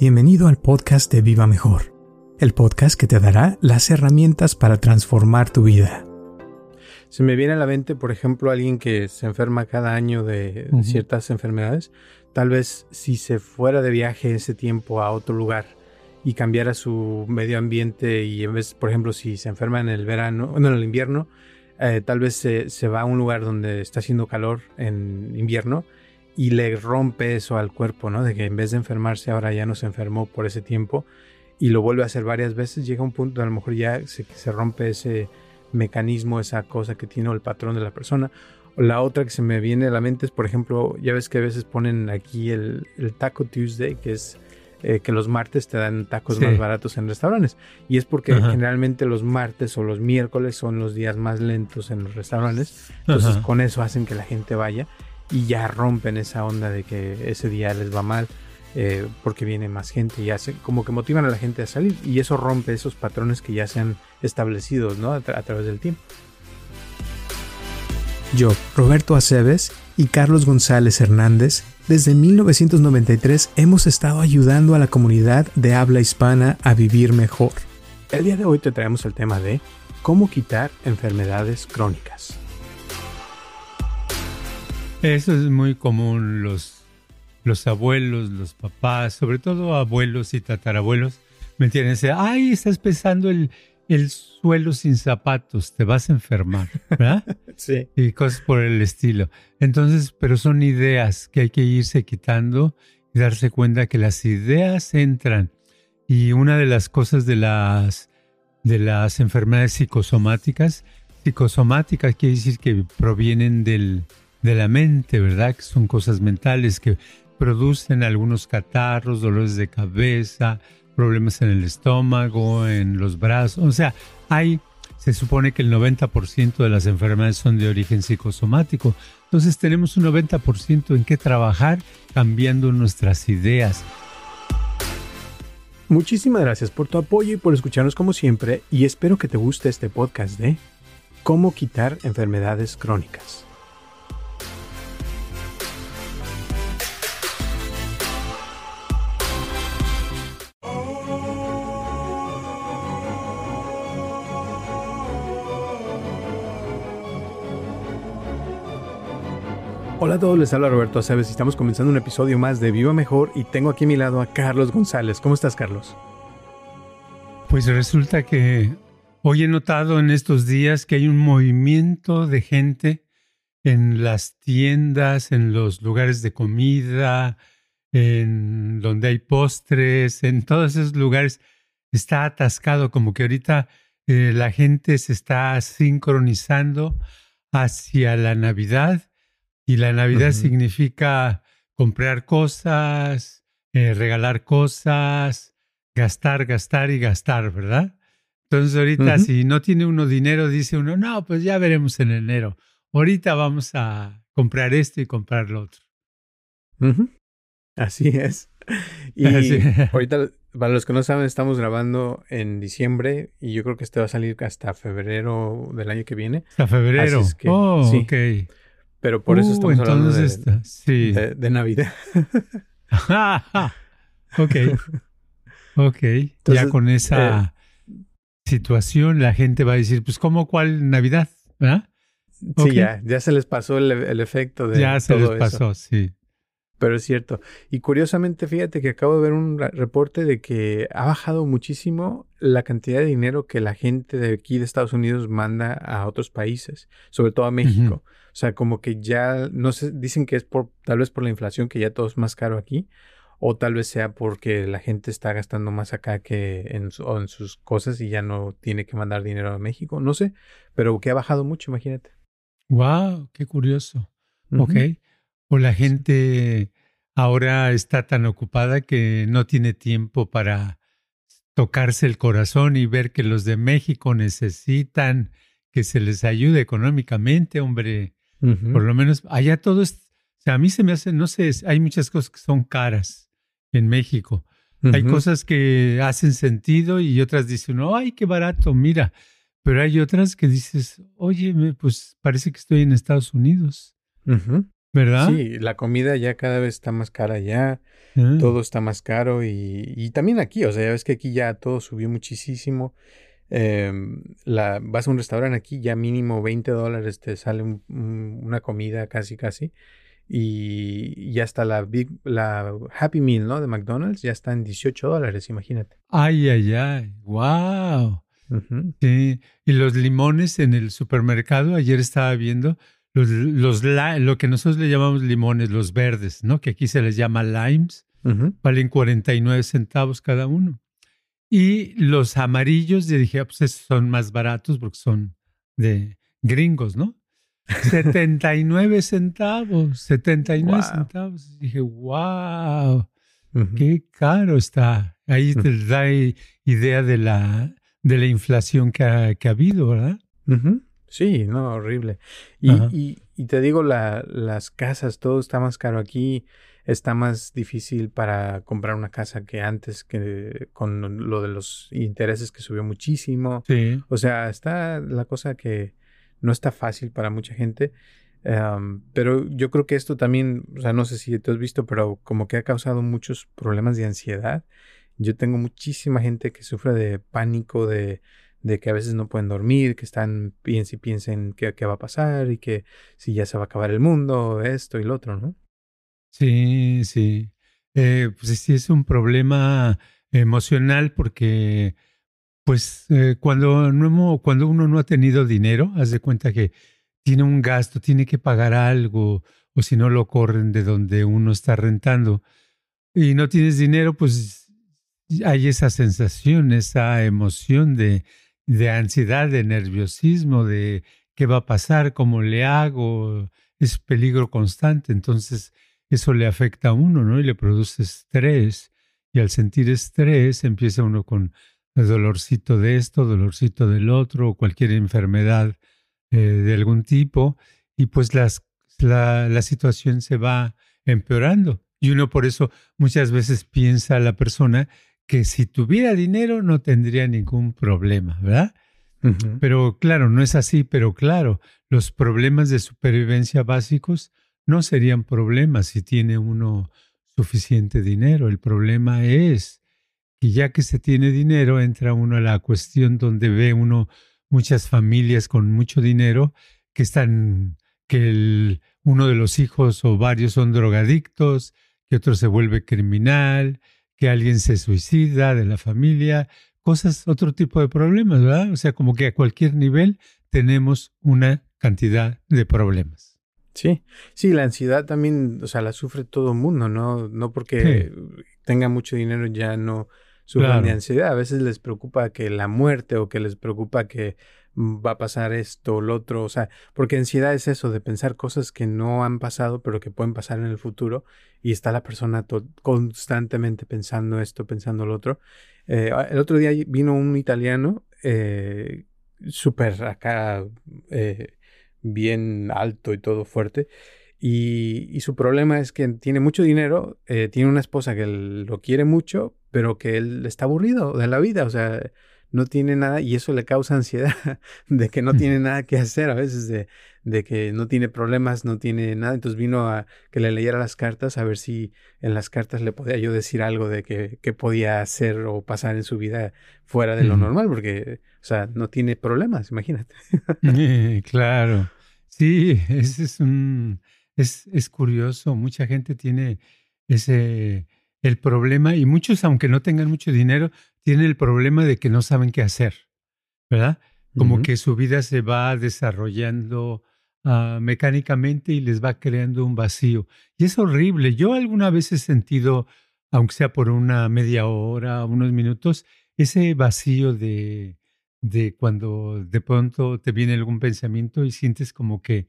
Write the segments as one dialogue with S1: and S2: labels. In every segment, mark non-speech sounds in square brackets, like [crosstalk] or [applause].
S1: Bienvenido al podcast de Viva Mejor, el podcast que te dará las herramientas para transformar tu vida.
S2: Se me viene a la mente, por ejemplo, alguien que se enferma cada año de ciertas enfermedades. Tal vez si se fuera de viaje ese tiempo a otro lugar y cambiara su medio ambiente y en vez, por ejemplo, si se enferma en el verano, en el invierno, eh, tal vez se, se, va a un lugar donde está haciendo calor en invierno y le rompe eso al cuerpo, ¿no? De que en vez de enfermarse ahora ya no se enfermó por ese tiempo y lo vuelve a hacer varias veces, llega un punto a lo mejor ya se, se rompe ese mecanismo, esa cosa que tiene el patrón de la persona. La otra que se me viene a la mente es, por ejemplo, ya ves que a veces ponen aquí el, el Taco Tuesday, que es eh, que los martes te dan tacos más baratos en restaurantes. Y es porque generalmente los martes o los miércoles son los días más lentos en los restaurantes. Entonces con eso hacen que la gente vaya y ya rompen esa onda de que ese día les va mal eh, porque viene más gente y hace como que motivan a la gente a salir y eso rompe esos patrones que ya se han establecido ¿no? a, través del tiempo.
S1: Yo, Roberto Aceves y Carlos González Hernández, desde 1993 hemos estado ayudando a la comunidad de habla hispana a vivir mejor.
S2: El día de hoy te traemos el tema de cómo quitar enfermedades crónicas.
S3: Eso es muy común, los, los abuelos, los papás, sobre todo abuelos y tatarabuelos, me entienden, ay, estás pesando el, el suelo sin zapatos, te vas a enfermar, ¿verdad? [laughs]
S2: sí.
S3: Y cosas por el estilo. Entonces, pero son ideas que hay que irse quitando y darse cuenta que las ideas entran. Y una de las cosas de las, de las enfermedades psicosomáticas, psicosomáticas quiere decir que provienen del, de la mente, ¿verdad? Que son cosas mentales que producen algunos catarros, dolores de cabeza, problemas en el estómago, en los brazos. O sea, hay, se supone que el 90% de las enfermedades son de origen psicosomático. Entonces tenemos un 90% en qué trabajar cambiando nuestras ideas.
S2: Muchísimas gracias por tu apoyo y por escucharnos como siempre y espero que te guste este podcast de cómo quitar enfermedades crónicas. Hola a todos, les habla Roberto Aceves y estamos comenzando un episodio más de Viva Mejor y tengo aquí a mi lado a Carlos González. ¿Cómo estás, Carlos?
S3: Pues resulta que hoy he notado en estos días que hay un movimiento de gente en las tiendas, en los lugares de comida, en donde hay postres, en todos esos lugares. Está atascado, como que ahorita eh, la gente se está sincronizando hacia la Navidad y la Navidad significa comprar cosas, eh, regalar cosas, gastar, gastar y gastar, ¿verdad? Entonces ahorita si no tiene uno dinero, dice uno, no, pues ya veremos en enero. Ahorita vamos a comprar esto y comprar lo otro.
S2: Así es. [laughs] Y ahorita, para los que no saben, estamos grabando en diciembre y yo creo que este va a salir hasta febrero del año que viene.
S3: Hasta febrero. oh, sí. ok.
S2: Pero por eso uh, estamos hablando de, de, Navidad. [laughs]
S3: ok. Ok. ya con esa eh, situación la gente va a decir, pues ¿cómo cuál Navidad? ¿verdad?
S2: Sí, ya, ya se les pasó el, efecto de
S3: Ya se les pasó, sí.
S2: Pero es cierto. Y curiosamente, fíjate que acabo de ver un reporte de que ha bajado muchísimo la cantidad de dinero que la gente de aquí de Estados Unidos manda a otros países, sobre todo a México. O sea, como que ya, no sé, dicen que es por, tal vez por la inflación, que ya todo es más caro aquí, o tal vez sea porque la gente está gastando más acá que en, en sus cosas y ya no tiene que mandar dinero a México, no sé, pero que ha bajado mucho, imagínate.
S3: Wow, qué curioso. Ok. O la gente ahora está tan ocupada que no tiene tiempo para tocarse el corazón y ver que los de México necesitan que se les ayude económicamente, hombre. Por lo menos allá todo es, o sea, a mí se me hace, no sé, hay muchas cosas que son caras en México. Hay cosas que hacen sentido y otras dicen, ay, qué barato, mira. Pero hay otras que dices, oye, pues parece que estoy en Estados Unidos. ¿Verdad?
S2: Sí, la comida ya cada vez está más cara ya,
S3: Ah.
S2: todo está más caro y, y también aquí, o sea, ya ves que aquí ya todo subió muchísimo. Em, la, vas a un restaurante aquí, ya mínimo 20 dólares te sale un- un- una comida casi casi. Y ya está la, Big, la Happy Meal, ¿no? De McDonald's, ya está en 18 dólares, imagínate.
S3: Ay, ay, ay. Wow. Sí. Y los limones en el supermercado, ayer estaba viendo los, lo que nosotros le llamamos limones, los verdes, ¿no? Que aquí se les llama limes,
S2: Ujú.
S3: valen 49 centavos cada uno. Y los amarillos, yo dije, ah, pues son más baratos porque son de gringos, ¿no? 79 centavos, 79
S2: Wow.
S3: centavos. Dije, wow, qué caro está. Ahí te da idea de la, de la inflación que ha, que ha habido, ¿verdad?
S2: Sí, no, horrible. Y, y, y te digo, la, las casas, todo está más caro aquí. Está más difícil para comprar una casa que antes, que con lo de los intereses que subió muchísimo.
S3: Sí.
S2: O sea, está la cosa que no está fácil para mucha gente. Em, pero yo creo que esto también, o sea, no sé si tú has visto, pero como que ha causado muchos problemas de ansiedad. Yo tengo muchísima gente que sufre de pánico, de, de que a veces no pueden dormir, que están, piensen y piensen qué, qué va a pasar y que si ya se va a acabar el mundo, esto y lo otro, ¿no?
S3: Sí, sí. Eh, pues sí es un problema emocional porque, pues, eh, cuando, no cuando uno no ha tenido dinero, haz de cuenta que tiene un gasto, tiene que pagar algo, o si no lo corren de donde uno está rentando, y no tienes dinero, pues hay esa sensación, esa emoción de, de ansiedad, de nerviosismo, de qué va a pasar, cómo le hago, es peligro constante. Entonces, eso le afecta a uno, ¿no? Y le produce estrés. Y al sentir estrés, empieza uno con el dolorcito de esto, dolorcito del otro, o cualquier enfermedad eh, de algún tipo. Y pues las, la, la situación se va empeorando. Y uno por eso muchas veces piensa a la persona que si tuviera dinero no tendría ningún problema, ¿verdad? Pero claro, no es así, pero claro, los problemas de supervivencia básicos no serían problemas si tiene uno suficiente dinero. El problema es que ya que se tiene dinero, entra uno a la cuestión donde ve uno muchas familias con mucho dinero que están, que uno de los hijos o varios son drogadictos, que otro se vuelve criminal, que alguien se suicida de la familia, cosas, otro tipo de problemas, ¿verdad? O sea, como que a cualquier nivel tenemos una cantidad de problemas.
S2: Sí, sí, la ansiedad también, o sea, la sufre todo el mundo, ¿no? No porque tenga mucho dinero ya no sufren
S3: Claro.
S2: de ansiedad. A veces les preocupa que la muerte o que les preocupa que va a pasar esto o lo otro. O sea, porque ansiedad es eso, de pensar cosas que no han pasado, pero que pueden pasar en el futuro. Y está la persona constantemente pensando esto, pensando lo otro. Eh, el otro día vino un italiano eh, súper acá, eh, bien alto y todo fuerte. Y, y su problema es que tiene mucho dinero, eh, tiene una esposa que lo quiere mucho, pero que él está aburrido de la vida, o sea, no tiene nada y eso le causa [laughs] ansiedad de que no tiene nada que hacer a veces, de, de que no tiene problemas, no tiene nada. Entonces vino a que le leyera las cartas a ver si en las cartas le podía yo decir algo de que, que podía hacer o pasar en su vida fuera de lo normal, porque, o sea, no tiene problemas, imagínate.
S3: Eh, [laughs] claro. Sí, ese es un es, es curioso. Mucha gente tiene ese el problema, y muchos, aunque no tengan mucho dinero, tienen el problema de que no saben qué hacer, ¿verdad? Como que su vida se va desarrollando ah, mecánicamente y les va creando un vacío. Y es horrible. Yo alguna vez he sentido, aunque sea por una media hora, unos minutos, ese vacío de, de cuando de pronto te viene algún pensamiento y sientes como que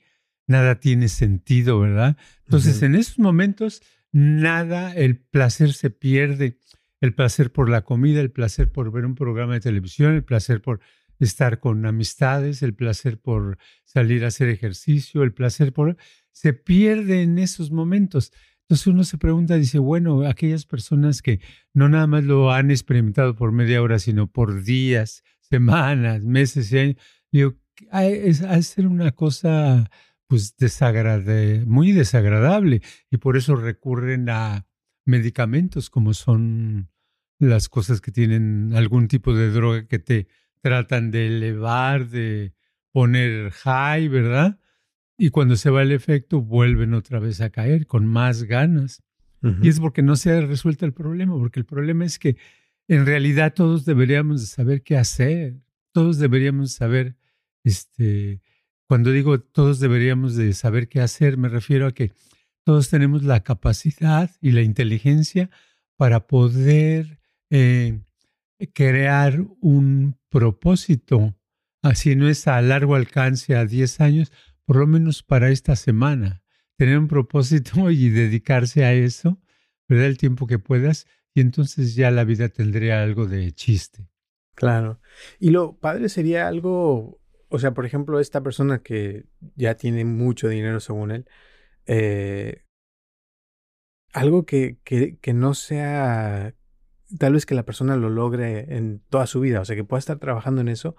S3: nada tiene sentido, ¿verdad? Entonces,
S2: Ujú.
S3: en esos momentos, nada, el placer se pierde. El placer por la comida, el placer por ver un programa de televisión, el placer por estar con amistades, el placer por salir a hacer ejercicio, el placer por... se pierde en esos momentos. Entonces uno se pregunta, dice, bueno, aquellas personas que no nada más lo han experimentado por media hora, sino por días, semanas, meses y años, digo, ha ha de ser una cosa pues desagrade, muy desagradable y por eso recurren a medicamentos como son las cosas que tienen algún tipo de droga que te tratan de elevar, de poner high, ¿verdad? Y cuando se va el efecto vuelven otra vez a caer con más ganas. Y es porque no se ha resuelto el problema, porque el problema es que en realidad todos deberíamos de saber qué hacer, todos deberíamos saber, este, cuando digo todos deberíamos de saber qué hacer, me refiero a que todos tenemos la capacidad y la inteligencia para poder eh, crear un propósito, así no es a largo alcance, a 10 años, por lo menos para esta semana, tener un propósito [laughs] y dedicarse a eso, perder el tiempo que puedas y entonces ya la vida tendría algo de chiste.
S2: Claro. Y lo padre sería algo, o sea, por ejemplo, esta persona que ya tiene mucho dinero según él, eh, algo que, que, que no sea, tal vez que la persona lo logre en toda su vida, o sea, que pueda estar trabajando en eso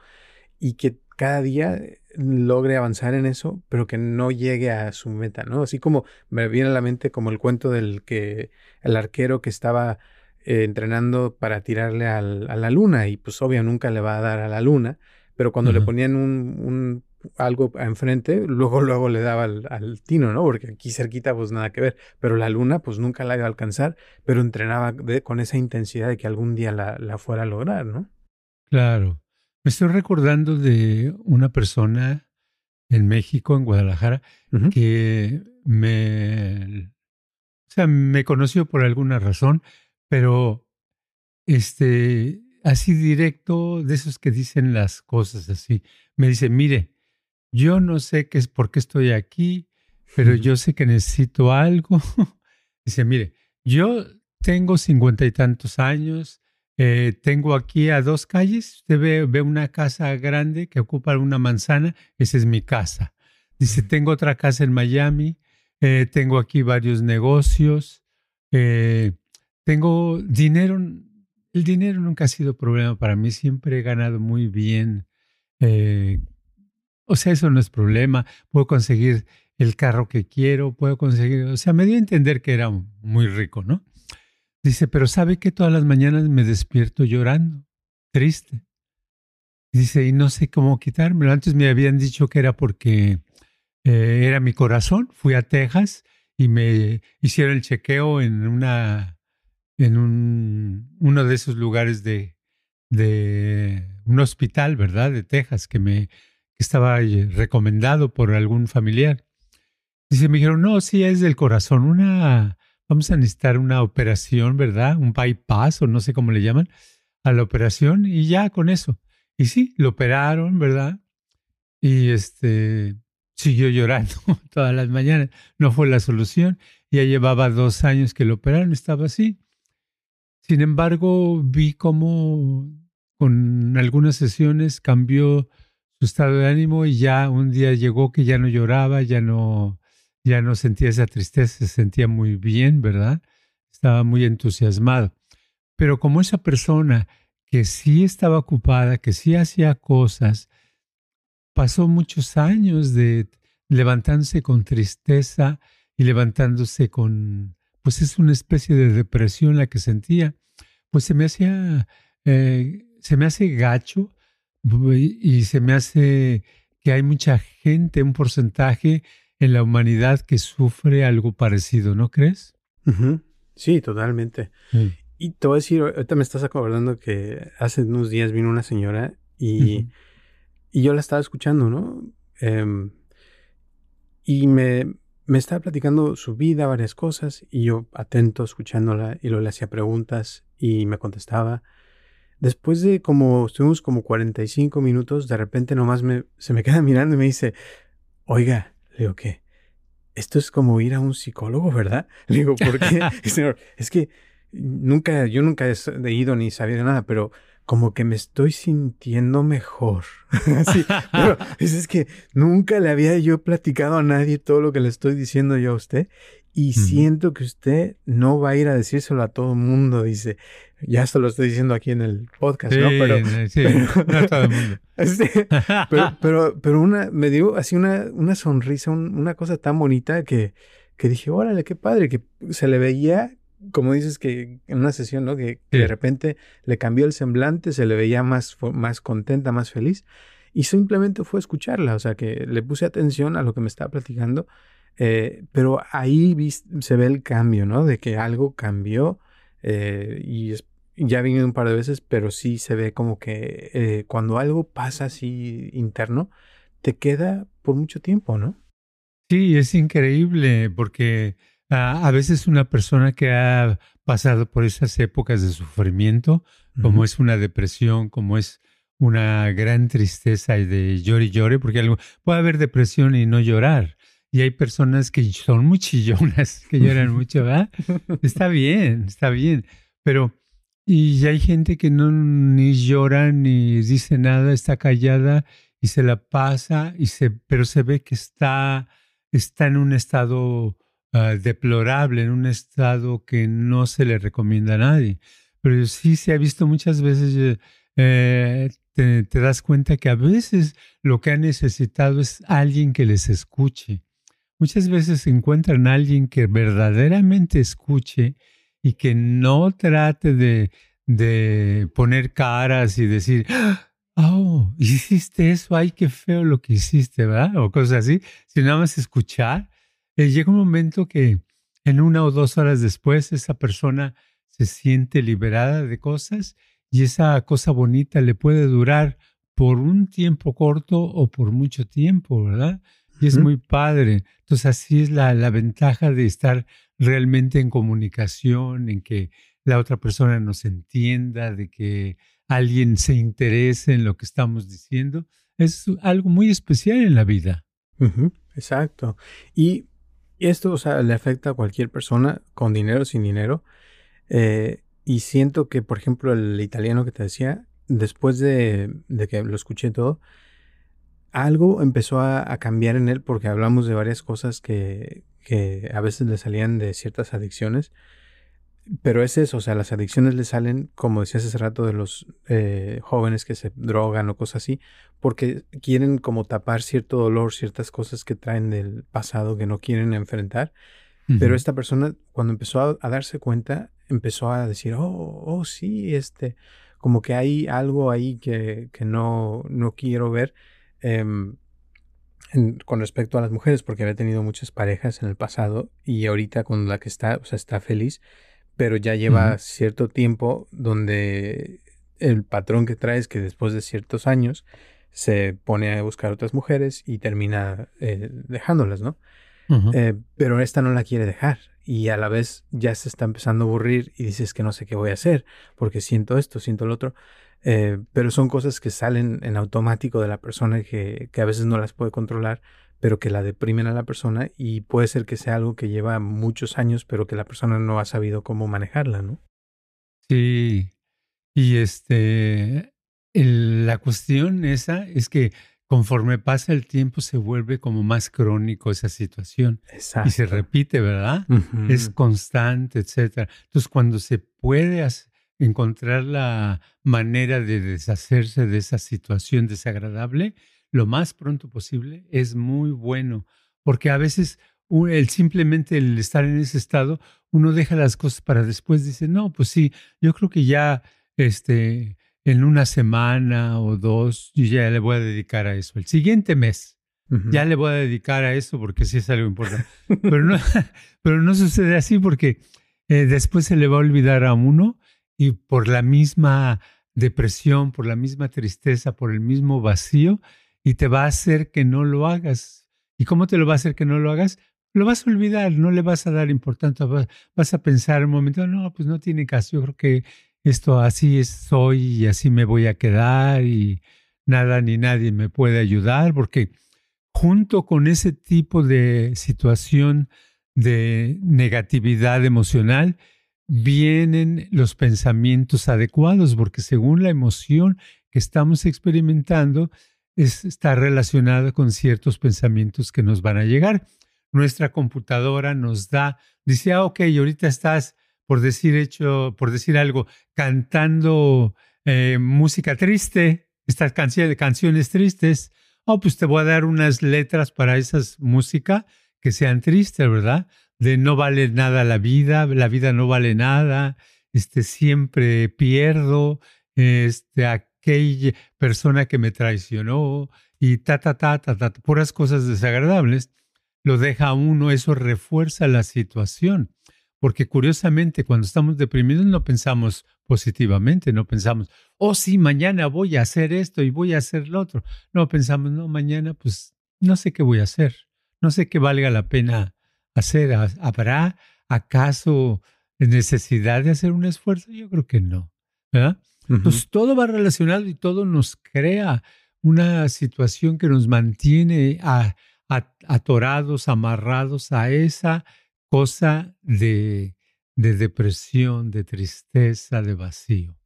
S2: y que cada día logre avanzar en eso, pero que no llegue a su meta, ¿no? Así como me viene a la mente como el cuento del que el arquero que estaba eh, entrenando para tirarle a la luna y pues obvio nunca le va a dar a la luna, pero cuando le ponían un, un, algo enfrente, luego luego le daba al, tino, ¿no? Porque aquí cerquita pues nada que ver, pero la luna pues nunca la iba a alcanzar, pero entrenaba con esa intensidad de que algún día la, la fuera a lograr, ¿no?
S3: Claro. Me estoy recordando de una persona en México, en Guadalajara, que me, o sea, me conoció por alguna razón, pero este, así directo, de esos que dicen las cosas así, me dice, mire, yo no sé qué es por qué estoy aquí, pero yo sé que necesito algo. [laughs] dice, mire, yo tengo cincuenta y tantos años, eh, tengo aquí a dos calles, usted ve, ve, una casa grande que ocupa una manzana, esa es mi casa. Dice, tengo otra casa en Miami, eh, tengo aquí varios negocios, eh, tengo dinero, el dinero nunca ha sido problema para mí, siempre he ganado muy bien. Eh, o sea, eso no es problema, puedo conseguir el carro que quiero, puedo conseguir, o sea, me dio a entender que era muy rico, ¿no? Dice, pero ¿sabe que todas las mañanas me despierto llorando, triste? Dice, y no sé cómo quitármelo. Antes me habían dicho que era porque eh, era mi corazón. Fui a Texas y me hicieron el chequeo en una en un, uno de esos lugares de, de un hospital, ¿verdad? De Texas, que me que estaba recomendado por algún familiar. Dice, me dijeron, no, sí, es del corazón, una, vamos a necesitar una operación, ¿verdad? Un bypass o no sé cómo le llaman a la operación y ya con eso. Y sí, lo operaron, ¿verdad? Y este, siguió llorando [laughs] todas las mañanas. No fue la solución. Ya llevaba dos años que lo operaron, estaba así. Sin embargo, vi cómo con algunas sesiones cambió su estado de ánimo y ya un día llegó que ya no lloraba, ya no, ya no sentía esa tristeza, se sentía muy bien, ¿verdad? Estaba muy entusiasmado. Pero como esa persona que sí estaba ocupada, que sí hacía cosas, pasó muchos años de levantándose con tristeza y levantándose con, pues es una especie de depresión la que sentía pues se me hacía, eh, se me hace gacho y se me hace que hay mucha gente, un porcentaje en la humanidad que sufre algo parecido, ¿no crees?
S2: Sí, totalmente. Y te voy a decir, ahorita me estás acordando que hace unos días vino una señora y, y yo la estaba escuchando, ¿no? Em, y me, me estaba platicando su vida, varias cosas, y yo atento, escuchándola, y luego le hacía preguntas y me contestaba. Después de como, estuvimos como 45 minutos, de repente nomás me, se me [laughs] queda mirando y me dice, oiga, le digo, ¿qué? Esto es como ir a un psicólogo, ¿verdad? [laughs] Le digo, ¿por qué? [laughs] Señor, es que nunca, yo nunca he ido ni sabía nada, pero como que me estoy sintiendo mejor. [laughs] sí, [laughs] pero es que nunca le había yo platicado a nadie todo lo que le estoy diciendo yo a usted y siento que usted no va a ir a decírselo a todo el mundo, dice. Ya esto lo estoy diciendo aquí en el podcast, ¿no? Pero,
S3: sí, no a todo el mundo. [laughs]
S2: pero, pero, una, me dio así una, una sonrisa, una cosa tan bonita que, que dije, órale, qué padre, que se le veía, como dices que en una sesión, ¿no? Que, de repente le cambió el semblante, se le veía más, más contenta, más feliz. Y simplemente fue escucharla, o sea, que le puse atención a lo que me estaba platicando eh, pero ahí se ve el cambio, ¿no? De que algo cambió eh, y ya vine un par de veces, pero sí se ve como que eh, cuando algo pasa así interno, te queda por mucho tiempo, ¿no?
S3: Sí, es increíble porque ah, a veces una persona que ha pasado por esas épocas de sufrimiento, como es una depresión, como es una gran tristeza y de llore y llore, porque algo, puede haber depresión y no llorar, y hay personas que son muy chillonas, [laughs] que lloran mucho, ¿verdad? [laughs] Está bien, está bien, pero y hay gente que no ni llora ni dice nada, está callada y se la pasa y se pero se ve que está está en un estado ah, deplorable, en un estado que no se le recomienda a nadie. Pero sí se ha visto muchas veces eh, te, te das cuenta que a veces lo que ha necesitado es alguien que les escuche muchas veces encuentran a alguien que verdaderamente escuche y que no trate de, de poner caras y decir, oh, hiciste eso, ay, qué feo lo que hiciste, ¿verdad? O cosas así, sino nada más escuchar. Eh, llega un momento que en una o dos horas después esa persona se siente liberada de cosas y esa cosa bonita le puede durar por un tiempo corto o por mucho tiempo, ¿verdad? Y es muy padre. Entonces así es la, la ventaja de estar realmente en comunicación, en que la otra persona nos entienda, de que alguien se interese en lo que estamos diciendo. Es algo muy especial en la vida.
S2: Exacto. Y esto, o sea, le afecta a cualquier persona, con dinero o sin dinero. Eh, y siento que, por ejemplo, el italiano que te decía, después de, de que lo escuché todo, algo empezó a, cambiar en él porque hablamos de varias cosas que, que, a veces le salían de ciertas adicciones. Pero es eso, o sea, las adicciones le salen, como decías hace rato, de los eh, jóvenes que se drogan o cosas así, porque quieren como tapar cierto dolor, ciertas cosas que traen del pasado que no quieren enfrentar. Pero esta persona, cuando empezó a, a, darse cuenta, empezó a decir, oh, oh, sí, este, como que hay algo ahí que, que no, no quiero ver Em, con respecto a las mujeres, porque había tenido muchas parejas en el pasado y ahorita con la que está, o sea, está feliz, pero ya lleva cierto tiempo donde el patrón que trae es que después de ciertos años se pone a buscar otras mujeres y termina eh, dejándolas, ¿no? Eh, pero esta no la quiere dejar y a la vez ya se está empezando a aburrir y dices que no sé qué voy a hacer porque siento esto, siento lo otro. Eh, pero son cosas que salen en automático de la persona que, que, a veces no las puede controlar, pero que la deprimen a la persona y puede ser que sea algo que lleva muchos años, pero que la persona no ha sabido cómo manejarla, ¿no?
S3: Sí, y este, la cuestión esa es que conforme pasa el tiempo se vuelve como más crónico esa situación. Exacto. Y se repite, ¿verdad? Es constante, etcétera. Entonces, cuando se puede encontrar la manera de deshacerse de esa situación desagradable lo más pronto posible es muy bueno, porque a veces el simplemente el estar en ese estado, uno deja las cosas para después, dice, no, pues sí, yo creo que ya este, en una semana o dos, yo ya le voy a dedicar a eso. El siguiente mes, ya le voy a dedicar a eso porque sí es algo importante. [laughs] pero, no, [laughs] pero no sucede así porque eh, después se le va a olvidar a uno y por la misma depresión, por la misma tristeza, por el mismo vacío, y te va a hacer que no lo hagas. ¿Y cómo te lo va a hacer que no lo hagas? Lo vas a olvidar, no le vas a dar importancia, vas a pensar un momento, no, pues no tiene caso, yo creo que esto así soy y así me voy a quedar y nada ni nadie me puede ayudar, porque junto con ese tipo de situación de negatividad emocional, vienen los pensamientos adecuados, porque según la emoción que estamos experimentando, está relacionada con ciertos pensamientos que nos van a llegar. nuestra computadora nos da, dice, ah, ok, ahorita estás, por decir hecho, por decir algo, cantando eh, música triste, estas canciones, canciones tristes, oh, pues te voy a dar unas letras para esas música que sean tristes, ¿verdad? De no vale nada la vida, la vida no vale nada, este, siempre pierdo, este, aquella persona que me traicionó y ta, ta, ta, ta, ta, puras cosas desagradables, lo deja a uno, eso refuerza la situación. Porque curiosamente, cuando estamos deprimidos no pensamos positivamente, no pensamos, oh sí, mañana voy a hacer esto y voy a hacer lo otro. No pensamos, no, mañana pues no sé qué voy a hacer, no sé qué valga la pena hacer. ¿Habrá acaso necesidad de hacer un esfuerzo? Yo creo que no. ¿verdad? Pues todo va relacionado y todo nos crea una situación que nos mantiene atorados, amarrados a esa cosa de, de depresión, de tristeza, de vacío.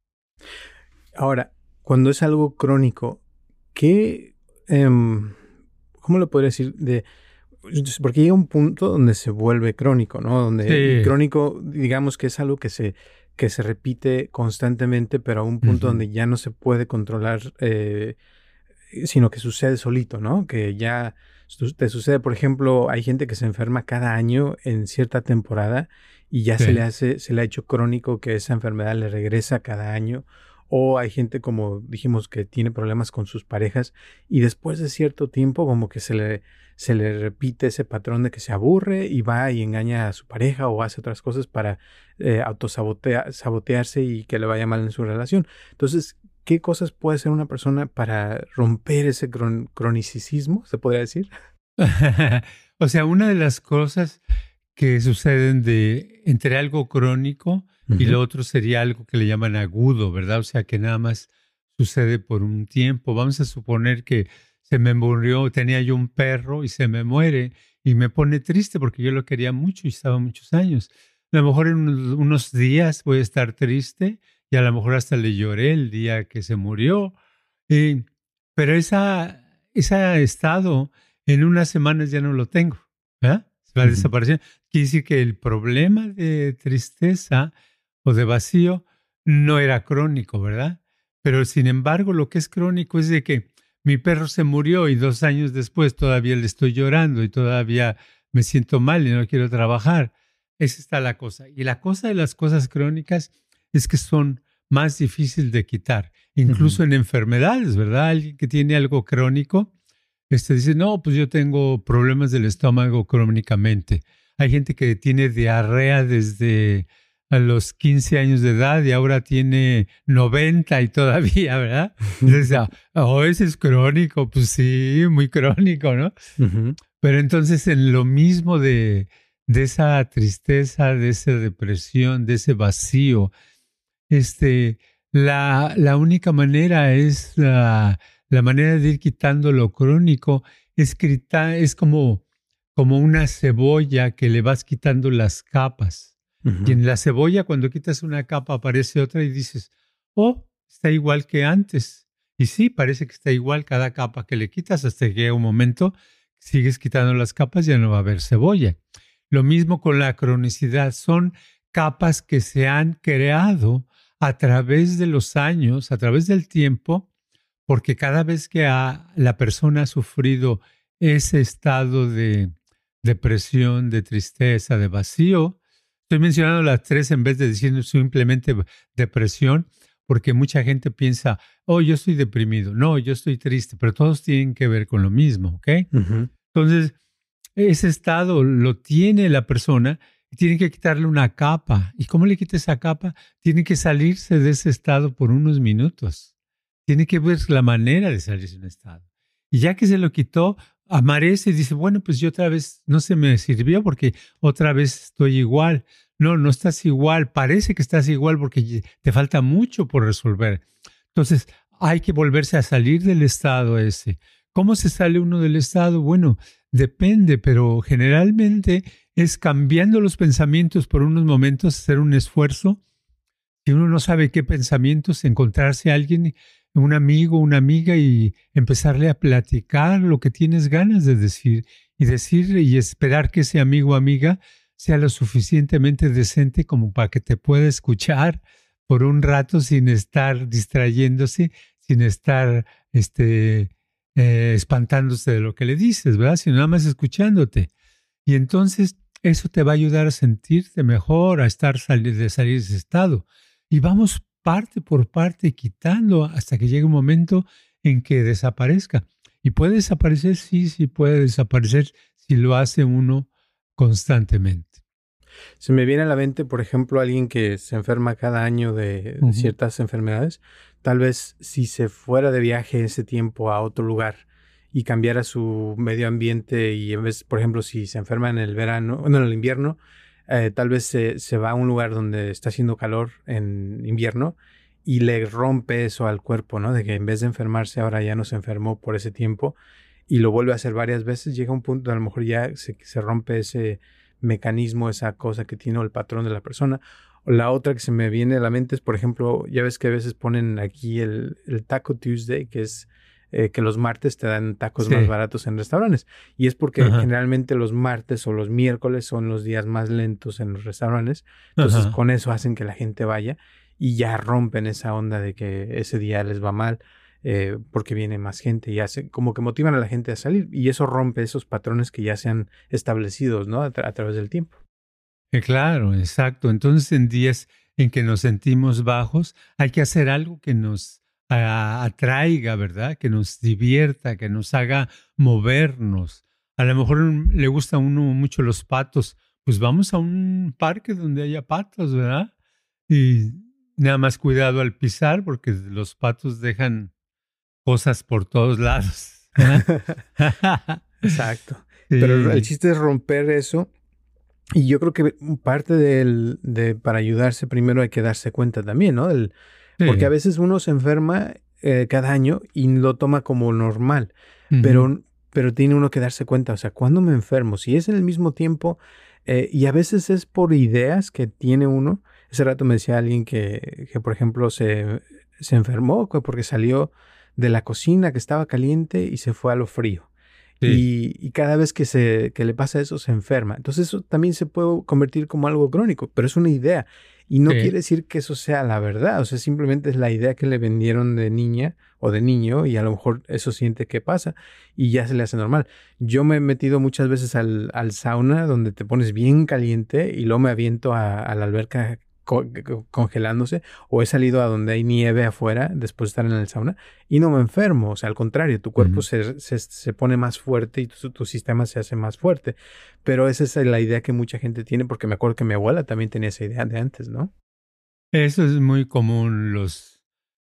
S2: Ahora, cuando es algo crónico, ¿qué, em, ¿cómo lo podría decir? De, porque llega un punto donde se vuelve crónico, ¿no? Donde crónico, digamos que es algo que se, que se repite constantemente, pero a un punto donde ya no se puede controlar, eh, sino que sucede solito, ¿no? Que ya te sucede, por ejemplo, hay gente que se enferma cada año en cierta temporada y ya se le hace, se le ha hecho crónico que esa enfermedad le regresa cada año. O hay gente, como dijimos, que tiene problemas con sus parejas y después de cierto tiempo como que se le, se le repite ese patrón de que se aburre y va y engaña a su pareja o hace otras cosas para eh, autosabotearse y que le vaya mal en su relación. Entonces, ¿qué cosas puede hacer una persona para romper ese cronicismo, se podría decir? [laughs]
S3: o sea, una de las cosas que suceden de entre algo crónico y lo otro sería algo que le llaman agudo, ¿verdad? O sea, que nada más sucede por un tiempo. Vamos a suponer que se me murió, tenía yo un perro y se me muere y me pone triste porque yo lo quería mucho y estaba muchos años. A lo mejor en unos días voy a estar triste y a lo mejor hasta le lloré el día que se murió. pero esa, ese estado en unas semanas ya no lo tengo. ¿verdad? Va a desaparecer. Quiere decir que el problema de tristeza o de vacío no era crónico, ¿verdad? Pero sin embargo, lo que es crónico es de que mi perro se murió y dos años después todavía le estoy llorando y todavía me siento mal y no quiero trabajar. Esa está la cosa. Y la cosa de las cosas crónicas es que son más difíciles de quitar, incluso en enfermedades, ¿verdad? Alguien que tiene algo crónico, este dice, no, pues yo tengo problemas del estómago crónicamente. Hay gente que tiene diarrea desde a los 15 años de edad y ahora tiene 90 y todavía, ¿verdad? Entonces, oh, ese es crónico, pues sí, muy crónico, ¿no? Pero entonces en lo mismo de, de esa tristeza, de esa depresión, de ese vacío, este, la, la única manera es la, la, manera de ir quitando lo crónico, es, es como, como una cebolla que le vas quitando las capas. Y en la cebolla, cuando quitas una capa, aparece otra y dices, oh, está igual que antes. Y sí, parece que está igual cada capa que le quitas hasta que un momento, sigues quitando las capas, ya no va a haber cebolla. Lo mismo con la cronicidad, son capas que se han creado a través de los años, a través del tiempo, porque cada vez que la persona ha sufrido ese estado de depresión, de tristeza, de vacío, Estoy mencionando las tres en vez de decir simplemente depresión, porque mucha gente piensa, oh, yo estoy deprimido. No, yo estoy triste, pero todos tienen que ver con lo mismo, ¿ok? Entonces, ese estado lo tiene la persona y tiene que quitarle una capa. ¿Y cómo le quita esa capa? Tiene que salirse de ese estado por unos minutos. Tiene que ver la manera de salirse de un estado. Y ya que se lo quitó, amarece y dice, bueno, pues yo otra vez no se me sirvió porque otra vez estoy igual. No, no estás igual, parece que estás igual porque te falta mucho por resolver. Entonces, hay que volverse a salir del estado ese. ¿Cómo se sale uno del estado? Bueno, depende, pero generalmente es cambiando los pensamientos por unos momentos, hacer un esfuerzo. Si uno no sabe qué pensamientos, encontrarse alguien un amigo, una amiga y empezarle a platicar lo que tienes ganas de decir y decir y esperar que ese amigo o amiga sea lo suficientemente decente como para que te pueda escuchar por un rato sin estar distrayéndose, sin estar este, eh, espantándose de lo que le dices, ¿verdad? Sino nada más escuchándote. Y entonces eso te va a ayudar a sentirte mejor, a estar salir, de salir de ese estado. Y vamos parte por parte quitando hasta que llegue un momento en que desaparezca. Y puede desaparecer, sí, sí puede desaparecer si lo hace uno constantemente.
S2: Se me viene a la mente, por ejemplo, alguien que se enferma cada año de, ciertas enfermedades. Tal vez si se fuera de viaje ese tiempo a otro lugar y cambiara su medio ambiente y en vez, por ejemplo, si se enferma en el verano, no, en el invierno, eh, tal vez se, se, va a un lugar donde está haciendo calor en invierno y le rompe eso al cuerpo, ¿no? De que en vez de enfermarse ahora ya no se enfermó por ese tiempo y lo vuelve a hacer varias veces, llega un punto a lo mejor ya se, se rompe ese mecanismo, esa cosa que tiene el patrón de la persona. O la otra que se me viene a la mente es, por ejemplo, ya ves que a veces ponen aquí el, el Taco Tuesday, que es eh, que los martes te dan tacos más baratos en restaurantes. Y es porque generalmente los martes o los miércoles son los días más lentos en los restaurantes. Entonces con eso hacen que la gente vaya y ya rompen esa onda de que ese día les va mal. Eh, porque viene más gente y hace como que motivan a la gente a salir y eso rompe esos patrones que ya se han establecido ¿no? a, través del tiempo.
S3: Eh, claro, exacto. Entonces en días en que nos sentimos bajos hay que hacer algo que nos atraiga, ¿verdad? Que nos divierta, que nos haga movernos. A lo mejor le gusta a uno mucho los patos, pues vamos a un parque donde haya patos, ¿verdad? Y nada más cuidado al pisar porque los patos dejan cosas por todos lados. [laughs]
S2: Exacto. [laughs] Pero el chiste es romper eso. Y yo creo que parte del, de para ayudarse primero hay que darse cuenta también, ¿no? Porque a veces uno se enferma eh, cada año y lo toma como normal, pero, pero tiene uno que darse cuenta, o sea, ¿cuándo me enfermo? Si es en el mismo tiempo, eh, y a veces es por ideas que tiene uno. Ese rato me decía alguien que, que por ejemplo, se, se enfermó porque salió de la cocina que estaba caliente y se fue a lo frío. Y, cada vez que, se, que le pasa eso se enferma. Entonces eso también se puede convertir como algo crónico, pero es una idea. Y no quiere decir que eso sea la verdad, o sea, simplemente es la idea que le vendieron de niña o de niño y a lo mejor eso siente que pasa y ya se le hace normal. Yo me he metido muchas veces al, al sauna donde te pones bien caliente y luego me aviento a la alberca congelándose o he salido a donde hay nieve afuera después de estar en el sauna y no me enfermo. O sea, al contrario, tu cuerpo se, se, pone más fuerte y tu, tu, sistema se hace más fuerte. Pero esa es la idea que mucha gente tiene porque me acuerdo que mi abuela también tenía esa idea de antes, ¿no?
S3: Eso es muy común. Los,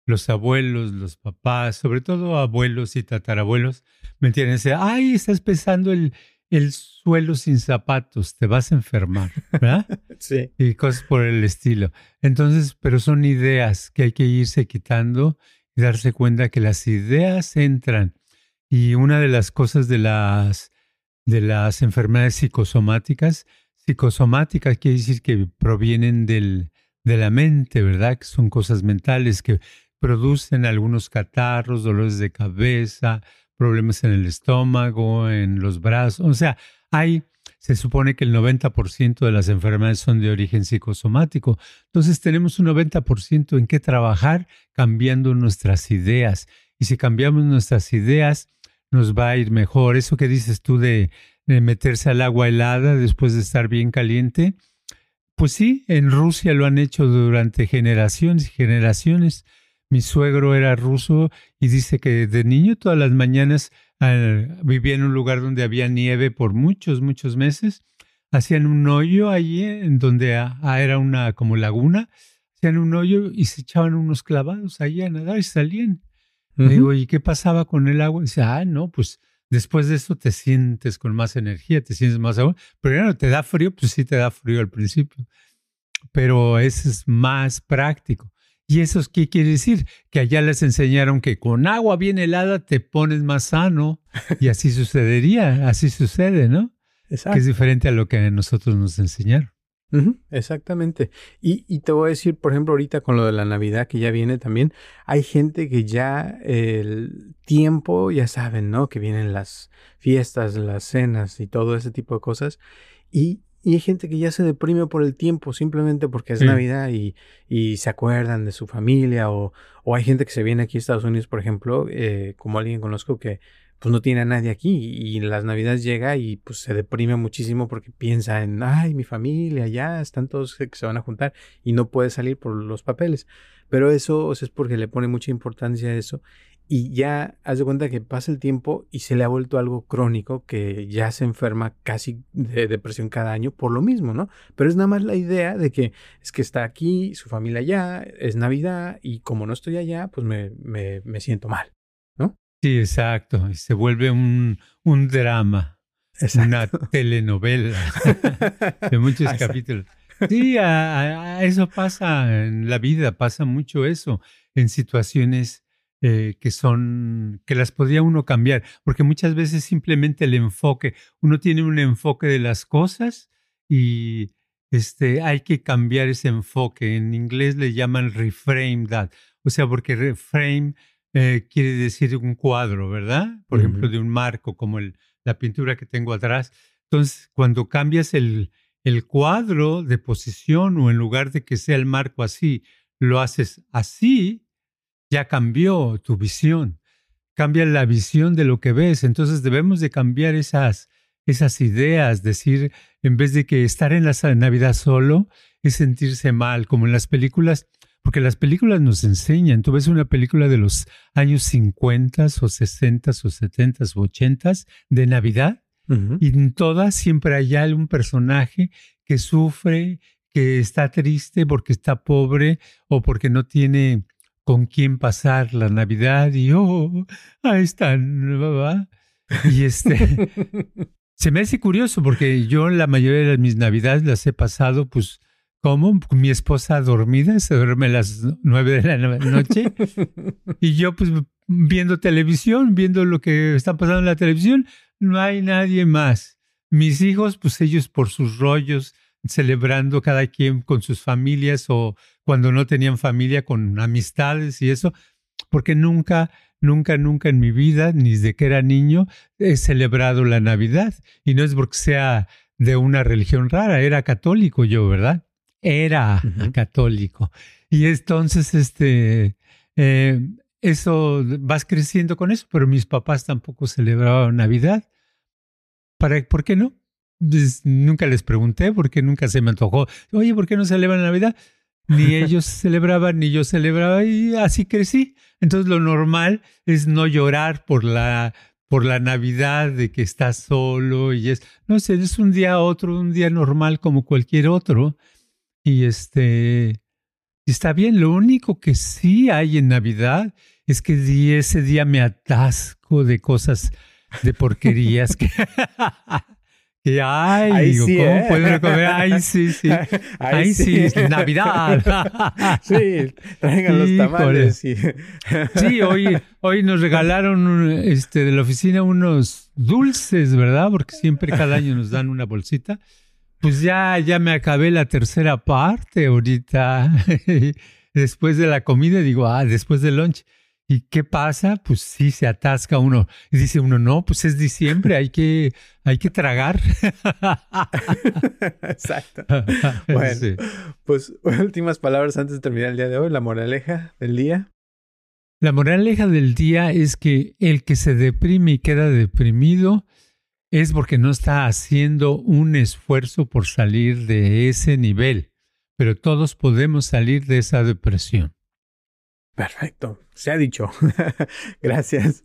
S3: los abuelos, los papás, sobre todo abuelos y tatarabuelos, me entienden. Ay, estás pesando el, el suelo sin zapatos, te vas a enfermar, ¿verdad? [laughs]
S2: sí.
S3: Y cosas por el estilo. Entonces, pero son ideas que hay que irse quitando y darse cuenta que las ideas entran. Y una de las cosas de las, de las enfermedades psicosomáticas, psicosomáticas quiere decir que provienen del, de la mente, ¿verdad? Que son cosas mentales que producen algunos catarros, dolores de cabeza, problemas en el estómago, en los brazos. O sea, hay, se supone que el 90% de las enfermedades son de origen psicosomático. Entonces tenemos un 90% en qué trabajar cambiando nuestras ideas. Y si cambiamos nuestras ideas, nos va a ir mejor. Eso que dices tú de, de meterse al agua helada después de estar bien caliente, pues sí, en Rusia lo han hecho durante generaciones y generaciones. Mi suegro era ruso y dice que de niño todas las mañanas vivía en un lugar donde había nieve por muchos, muchos meses. Hacían un hoyo allí en donde ah, ah, era una como laguna. Hacían un hoyo y se echaban unos clavados allí a nadar y salían. digo, ¿y qué pasaba con el agua? dice, ah, no, pues después de eso te sientes con más energía, te sientes más agua. No te da frío, pues sí te da frío al principio. Pero ese es más práctico. ¿Y eso qué quiere decir? Que allá les enseñaron que con agua bien helada te pones más sano y así sucedería, así sucede, ¿no? Exacto. Que es diferente a lo que a nosotros nos enseñaron.
S2: exactamente. Y, y, te voy a decir, por ejemplo, ahorita con lo de la Navidad que ya viene también, hay gente que ya el tiempo, ya saben, ¿no? Que vienen las fiestas, las cenas y todo ese tipo de cosas. Y, y hay gente que ya se deprime por el tiempo, simplemente porque es Navidad y, y, se acuerdan de su familia. O, o, hay gente que se viene aquí a Estados Unidos, por ejemplo, eh, como alguien conozco que pues no tiene a nadie aquí y las navidades llega y pues se deprime muchísimo porque piensa en, ay, mi familia, ya están todos que se van a juntar y no puede salir por los papeles. Pero eso es porque le pone mucha importancia a eso y ya haz de cuenta que pasa el tiempo y se le ha vuelto algo crónico que ya se enferma casi de depresión cada año por lo mismo, ¿no? Pero es nada más la idea de que es que está aquí, su familia allá, es Navidad y como no estoy allá, pues me, me, me siento mal, ¿no?
S3: Sí, exacto. Se vuelve un, un drama, una telenovela [laughs] de muchos capítulos. Sí, eso pasa en la vida, pasa mucho eso, en situaciones eh, que son, que las podría uno cambiar, porque muchas veces simplemente el enfoque, uno tiene un enfoque de las cosas y este, hay que cambiar ese enfoque. En inglés le llaman reframe that, o sea, porque reframe eh, quiere decir un cuadro, ¿verdad? Por ejemplo, de un marco, como el, la pintura que tengo atrás. Entonces, cuando cambias el, el cuadro de posición o en lugar de que sea el marco así, lo haces así, ya cambió tu visión. Cambia la visión de lo que ves. Entonces debemos de cambiar esas, esas ideas, decir, en vez de que estar en la Navidad solo, es sentirse mal, como en las películas porque las películas nos enseñan. Tú ves una película de los años 50 o 60 o 70 o 80 de Navidad y en todas siempre hay algún personaje que sufre, que está triste porque está pobre o porque no tiene con quién pasar la Navidad y oh, ahí están, Y este [laughs] se me hace curioso porque yo la mayoría de mis Navidades las he pasado pues ¿Cómo? Mi esposa dormida, se duerme a las nueve de la noche y yo pues viendo televisión, viendo lo que está pasando en la televisión, no hay nadie más. Mis hijos, pues ellos por sus rollos, celebrando cada quien con sus familias o cuando no tenían familia con amistades y eso, porque nunca, nunca, nunca en mi vida, ni desde que era niño, he celebrado la Navidad. Y no es porque sea de una religión rara, era católico yo, ¿verdad? era católico. Y entonces, este, eh, eso, vas creciendo con eso, pero mis papás tampoco celebraban Navidad. ¿Para, ¿Por qué no? Pues, nunca les pregunté porque nunca se me antojó. Oye, ¿por qué no celebran Navidad? Ni [laughs] ellos celebraban, ni yo celebraba y así crecí. Entonces lo normal es no llorar por la, por la Navidad de que estás solo y es, no sé, es un día otro, un día normal como cualquier otro. Y este, está bien, lo único que sí hay en Navidad es que ese día me atasco de cosas, de porquerías que, [laughs] [laughs] que ay, digo, ¿cómo ¿eh? pueden comer? [laughs] Ay, sí, sí. Ay, sí. Navidad. [laughs]
S2: sí, traigan los tamales. [laughs]
S3: Sí, hoy, hoy nos regalaron este, de la oficina unos dulces, ¿verdad? Porque siempre cada año nos dan una bolsita. Pues ya, ya me acabé la tercera parte ahorita. después de la comida, digo, ah, después del lunch. ¿Y qué pasa? Pues sí, se atasca uno. Y dice uno, no, pues es diciembre, hay que, hay que tragar. [laughs]
S2: Exacto. Bueno, pues [laughs] últimas palabras antes de terminar el día de hoy, la moraleja del día.
S3: La moraleja del día es que el que se deprime y queda deprimido es porque no está haciendo un esfuerzo por salir de ese nivel, pero todos podemos salir de esa depresión.
S2: Perfecto, se ha dicho. [laughs] gracias.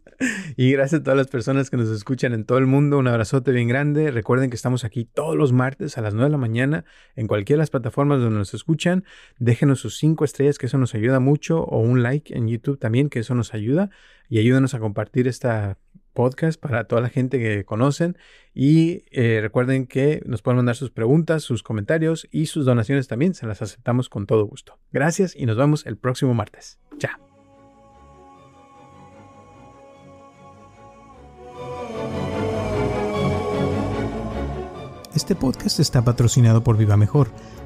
S2: Y gracias a todas las personas que nos escuchan en todo el mundo. Un abrazote bien grande. Recuerden que estamos aquí todos los martes a las 9 de la mañana en cualquiera de las plataformas donde nos escuchan. Déjenos sus cinco estrellas, que eso nos ayuda mucho, o un like en YouTube también, que eso nos ayuda. Y ayúdanos a compartir esta podcast para toda la gente que conocen. Y eh, recuerden que nos pueden mandar sus preguntas, sus comentarios y sus donaciones también. Se las aceptamos con todo gusto. Gracias y nos vemos el próximo martes. Chao. Este podcast está patrocinado por Viva Mejor.